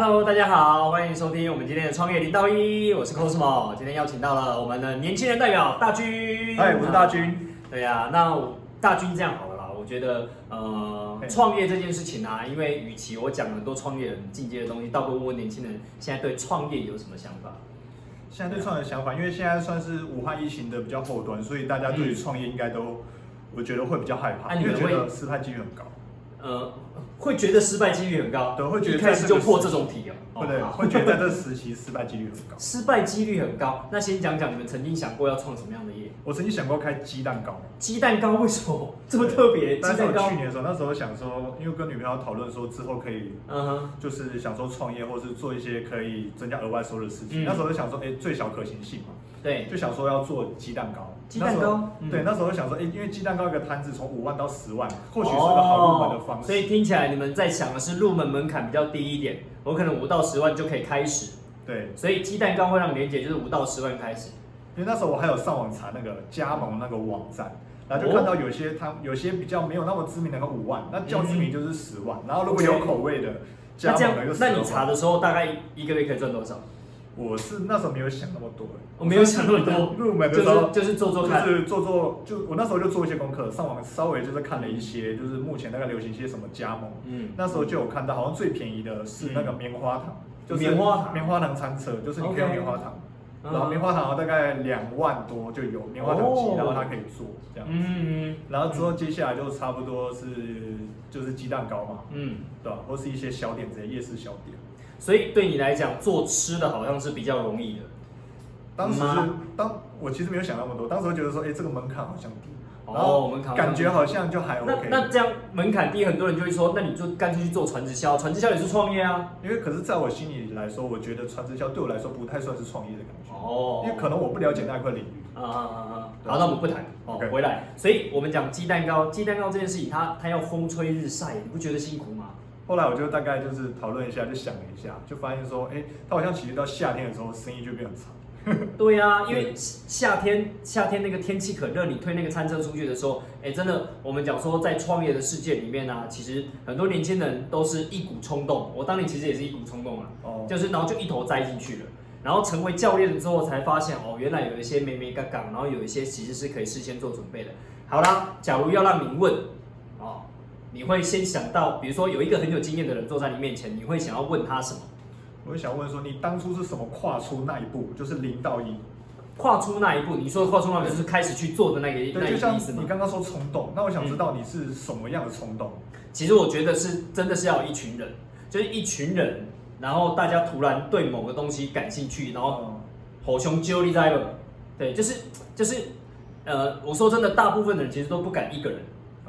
Hello，大家好，欢迎收听我们今天的创业零到一，我是 Cosmo，今天邀请到了我们的年轻人代表大军。嗨，我是大军。对呀、那大军这样好了啦，我觉得呃，嘿创业这件事情啊，因为与其我讲很多创业人进阶的东西，倒不如问问年轻人现在对创业有什么想法。现在对创业的想法，因为现在算是武汉疫情的比较后端，所以大家对于创业应该都，我觉得会比较害怕，啊你们会因为觉得失败几率很高，呃，会觉得失败几率很高，对会觉得一开始就破这种题哦。会对，会觉得在这 时期失败几率很高。失败几率很高。那先讲讲你们曾经想过要创什么样的业？我曾经想过开鸡蛋糕，鸡蛋糕为什么这么特别？鸡但是我蛋糕去，年的时候，那时候想说，因为跟女朋友讨论说之后可以，嗯哼，就是想说创业或是做一些可以增加额外收入的事情。嗯那时候就想说，哎，最小可行性嘛，对，就想说要做鸡蛋糕。鸡蛋糕，嗯对，那时候想说，哎，因为鸡蛋糕一个摊子从五万到十万，或许是个好入门的方式。哦所以听起来你们在想的是入门门槛比较低一点，我可能五到十万就可以开始，对，所以鸡蛋糕会让连姐就是五到十万开始。因为那时候我还有上网查那个加盟那个网站，然后就看到有些他有些比较没有那么知名的那个五万，那较知名就是十万，然后如果有口味的加盟的就，那12万你查的时候大概一个月可以赚多少？我是那时候没有想那么多，我没有想那么多，入门的就时候是就是做做看。就是做做就我那时候就做一些功课，上网稍微就是看了一些，就是目前大概流行一些什么加盟，嗯，那时候就有看到好像最便宜的是那个棉花糖，就是棉花糖。棉花糖餐车，就是你可以用棉花糖。嗯然后棉花糖大概两万多就有棉花糖机哦，然后它可以做这样子。嗯然后之后接下来就差不多是就是鸡蛋糕嘛，嗯，对吧？或是一些小点这些夜市小点。所以对你来讲，做吃的好像是比较容易的。当时当我其实没有想那么多，当时觉得说，哎，这个门槛好像低，然哦，后我们考感觉好像就还 OK。那这样门槛低，很多人就会说，那你就干脆去做传直销，传直销也是创业啊。因为可是在我心里来说，我觉得传直销对我来说不太算是创业的感觉，哦因为可能我不了解那一块领域。啊啊啊啊！好，那我们不谈哦 OK 回来。所以我们讲鸡蛋糕，鸡蛋糕这件事情，它它要风吹日晒，你不觉得辛苦吗？后来我就大概就是讨论一下，就想了一下，就发现说，哎，它好像其实到夏天的时候生意就变很差。对啊，因为夏天夏天那个天气可热，你推那个餐车出去的时候，哎，真的，我们讲说在创业的世界里面呢、其实很多年轻人都是一股冲动。我当年其实也是一股冲动啊，哦，就是然后就一头栽进去了。然后成为教练了之后，才发现哦，原来有一些没没杠杠，然后有一些其实是可以事先做准备的。好啦，假如要让你问哦，你会先想到，比如说有一个很有经验的人坐在你面前，你会想要问他什么？我就想问说，你当初是什么跨出那一步，就是零到一？跨出那一步，你说的跨出那一步就是开始去做的那个那对，就像意思吗你？刚刚说冲动，那我想知道你是什么样的冲动？其实我觉得是真的是要有一群人，就是一群人，然后大家突然对某个东西感兴趣，然后哦，吼熊揪你在了，对，就是就是呃，我说真的，大部分的人其实都不敢一个人，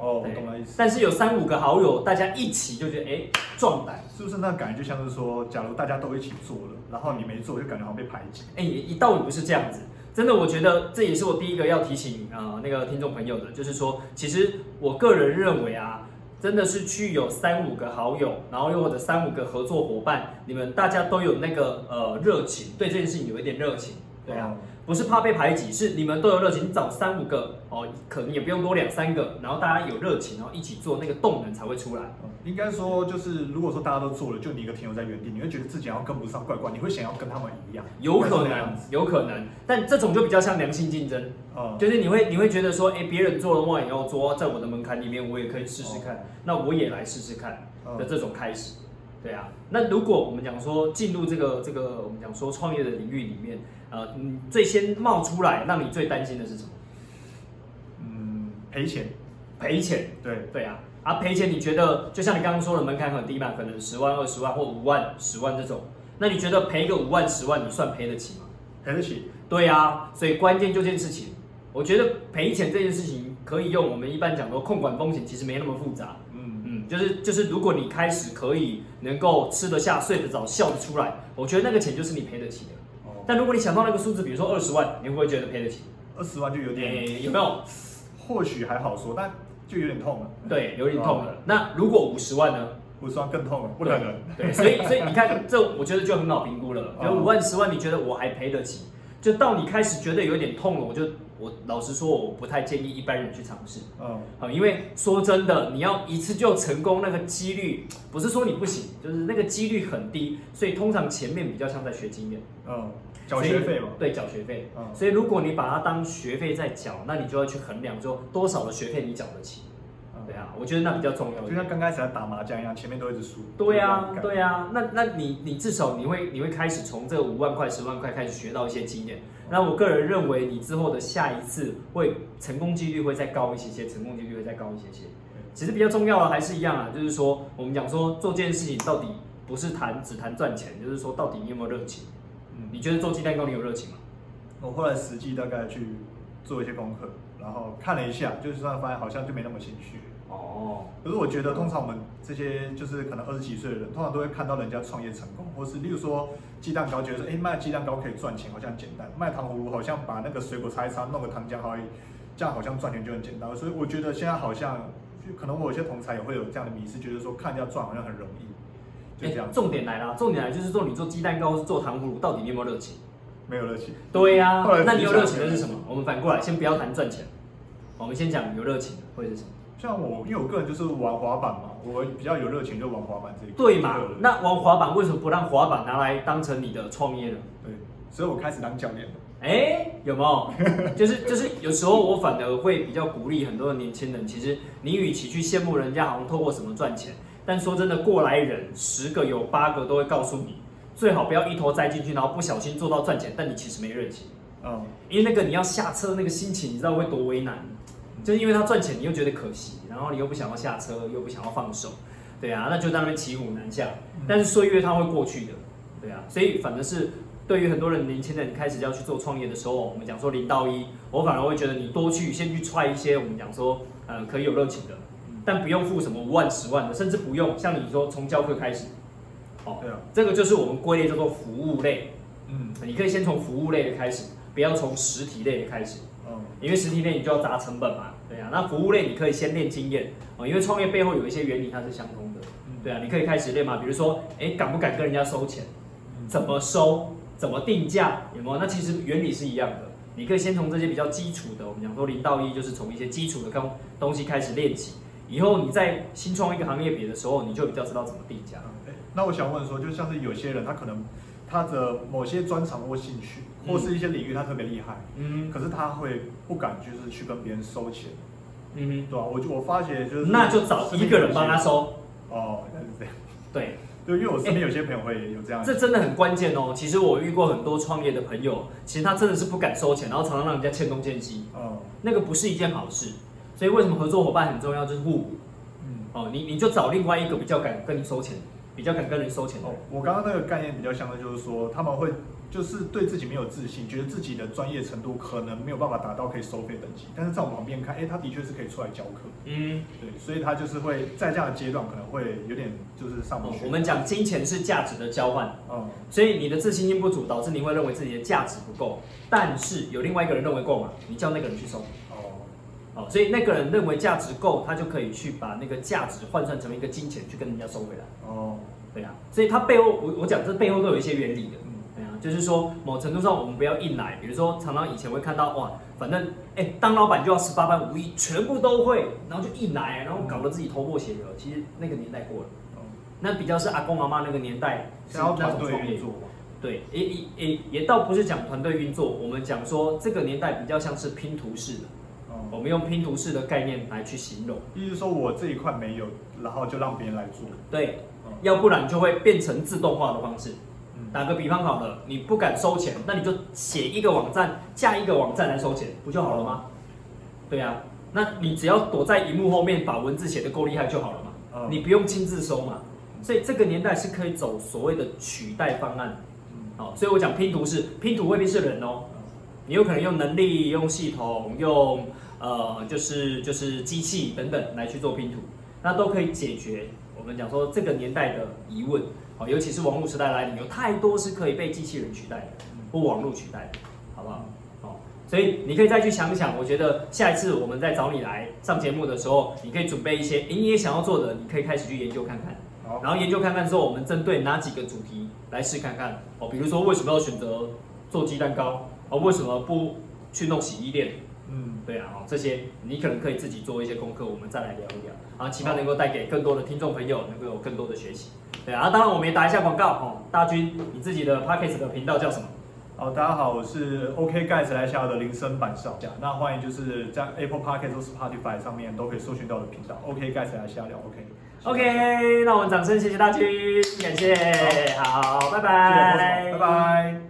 哦，我懂了意思。但是有三五个好友，大家一起就觉得哎壮胆，是不是那感觉就像是说，假如大家都一起做了，然后你没做，就感觉好像被排挤。哎，一道理不是这样子。真的，我觉得这也是我第一个要提醒呃那个听众朋友的，就是说，其实我个人认为啊，真的是去有三五个好友，然后又或者三五个合作伙伴，你们大家都有那个呃热情，对这件事情有一点热情，对啊，哦，不是怕被排挤，是你们都有热情，你找三五个哦，可能也不用多两三个，然后大家有热情，然后一起做，那个动能才会出来。嗯应该说就是，如果说大家都做了，就你一个停留在原地，你会觉得自己好像跟不上，怪怪，你会想要跟他们一样。有可能有可能，但这种就比较像良性竞争，哦，就是你会你会觉得说，哎，别人做了，我也要做，在我的门槛里面，我也可以试试看，那我也来试试看嗯。的这种开始，对啊。那如果我们讲说进入这个这个我们讲说创业的领域里面，呃，你最先冒出来，让你最担心的是什么？嗯，赔钱，赔钱，对，对啊。啊，赔钱，你觉得就像你刚刚说的门槛很低嘛，可能十万、二十万或五万、十万这种，那你觉得赔个五万、十万，你算赔得起吗？赔得起。对啊，所以关键就这件事情，我觉得赔钱这件事情可以用我们一般讲说控管风险，其实没那么复杂。就是就是，如果你开始可以能够吃得下、睡得着、笑得出来，我觉得那个钱就是你赔得起的。哦，但如果你想到那个数字，比如说二十万，你会不会觉得赔得起？二十万就有点，诶，有没有？或许还好说，但就有点痛了。对，有点痛了。那如果五十万呢？五十万更痛了，不可能。对，所以所以你看，这我觉得就很好评估了。哦有五万、十万，你觉得我还赔得起？就到你开始觉得有点痛了，我就我老实说，我不太建议一般人去尝试。嗯，好，因为说真的，你要一次就成功，那个几率不是说你不行，就是那个几率很低，所以通常前面比较像在学经验，嗯，缴学费嘛，对，缴学费。嗯，所以如果你把它当学费在缴，那你就要去衡量说多少的学费你缴得起。对啊，我觉得那比较重要。就像刚开始在打麻将一样，前面都一直输。对啊，对啊，那那你你至少你会你会开始从这五万块、十万块开始学到一些经验。那我个人认为，你之后的下一次会成功几率会再高一些些，成功几率会再高一些些。其实比较重要的还是一样啊，就是说我们讲说做这件事情到底不是谈只谈赚钱，就是说到底你有没有热情？嗯，你觉得做鸡蛋糕你有热情吗？我后来实际大概去做一些功课，然后看了一下，就是发现好像就没那么兴趣。哦，可是我觉得通常我们这些就是可能二十几岁的人，通常都会看到人家创业成功，或是例如说鸡蛋糕，觉得说哎卖鸡蛋糕可以赚钱，好像简单；卖糖葫芦好像把那个水果擦一擦，弄个糖浆而已，这样好像赚钱就很简单。所以我觉得现在好像就可能我有些同才也会有这样的迷思，觉得说看人家赚好像很容易，就这样。重点来了，重点来就是说你做鸡蛋糕是做糖葫芦，到底你有没有热情？没有热情。对呀，那你有热情的是什么？我们反过来，先不要谈赚钱，我们先讲有热情的会是什么？像我，因为我个人就是玩滑板嘛，我比较有热情，就玩滑板这一块。对嘛？那玩滑板为什么不让滑板拿来当成你的创业呢？对，所以我开始当教练了。哎，有没有？就 是就是，有时候我反而会比较鼓励很多的年轻人。其实你与其去羡慕人家好像透过什么赚钱，但说真的，过来人十个有八个都会告诉你，最好不要一头栽进去，然后不小心做到赚钱，但你其实没热情。嗯，因为那个你要下车那个心情，你知道会多为难。就是因为他赚钱，你又觉得可惜，然后你又不想要下车，又不想要放手，对啊，那就在那边骑虎难下。但是岁月它会过去的，对啊，所以反正是对于很多人年轻人开始要去做创业的时候，我们讲说零到一，我反而会觉得你多去先去踹一些我们讲说呃可以有热情的，但不用付什么五万十万的，甚至不用像你说从教课开始，哦，对啊，这个就是我们归类叫做服务类，嗯，你可以先从服务类的开始，不要从实体类的开始。因为实体类你就要砸成本嘛，对啊，那服务类你可以先练经验哦，因为创业背后有一些原理它是相通的，对啊，你可以开始练嘛，比如说，哎，敢不敢跟人家收钱，怎么收，怎么定价，有没有？那其实原理是一样的，你可以先从这些比较基础的，我们讲说零到一就是从一些基础的东东西开始练起，以后你在新创一个行业别的时候，你就比较知道怎么定价。那我想问说，就像是有些人他可能。他的某些专长或兴趣，或是一些领域，他特别厉害，嗯，可是他会不敢就是去跟别人收钱，嗯，对吧？我就我发觉就是，那就找一个人帮他收，哦，那是这样，对，对，因为我身边有些朋友会有这样，这真的很关键哦。其实我遇过很多创业的朋友，其实他真的是不敢收钱，然后常常让人家欠东欠西，哦，那个不是一件好事。所以为什么合作伙伴很重要，就是互补，嗯，哦，你你就找另外一个比较敢跟你收钱。比较敢跟人收钱哦。我刚刚那个概念比较像的，就是说他们会就是对自己没有自信，觉得自己的专业程度可能没有办法达到可以收费等级。但是在我旁边看，哎，他的确是可以出来教课。嗯，对，所以他就是会在这样的阶段可能会有点就是上不去。我们讲金钱是价值的交换，嗯，所以你的自信心不足，导致你会认为自己的价值不够。但是有另外一个人认为够嘛？你叫那个人去收。哦，哦，所以那个人认为价值够，他就可以去把那个价值换算成一个金钱去跟人家收回来。哦。对啊，所以他背后，我我讲这背后都有一些原理的，嗯，对啊，就是说某程度上我们不要硬来，比如说常常以前会看到哇，反正哎当老板就要十八般武艺全部都会，然后就硬来，然后搞得自己头破血流，其实那个年代过了，哦那比较是阿公阿妈那个年代是那种创业做，对，也也也也倒不是讲团队运作，我们讲说这个年代比较像是拼图式的，我们用拼图式的概念来去形容，意思说我这一块没有，然后就让别人来做，对。要不然就会变成自动化的方式。打个比方好了，你不敢收钱，那你就写一个网站，架一个网站来收钱，不就好了吗？对呀，那你只要躲在荧幕后面，把文字写得够厉害就好了嘛。你不用亲自收嘛。所以这个年代是可以走所谓的取代方案。好，所以我讲拼图是拼图未必是人哦，你有可能用能力、用系统、用呃就是就是机器等等来去做拼图，那都可以解决。我们讲说这个年代的疑问，好，尤其是网络时代来临，有太多是可以被机器人取代的，或网络取代的，好不好？好，所以你可以再去想想，我觉得下一次我们再找你来上节目的时候，你可以准备一些，你也想要做的，你可以开始去研究看看，好，然后研究看看之后，我们针对哪几个主题来试看看，哦，比如说为什么要选择做鸡蛋糕，哦，为什么不去弄洗衣店？嗯，对啊，哦，这些你可能可以自己做一些功课，我们再来聊一聊，啊，期盼能够带给更多的听众朋友能够有更多的学习。对啊，当然我们也打一下广告哦，大军，你自己的 p a c k a g e 的频道叫什么？好，大家好，我是 OK 盖子来下的铃声板少，那欢迎就是在 Apple p a c k a g e 或 Spotify 上面都可以搜寻到的频道，OK 盖子来下聊，OK，OK，那我们掌声谢谢大军，感谢，好，拜拜，拜拜。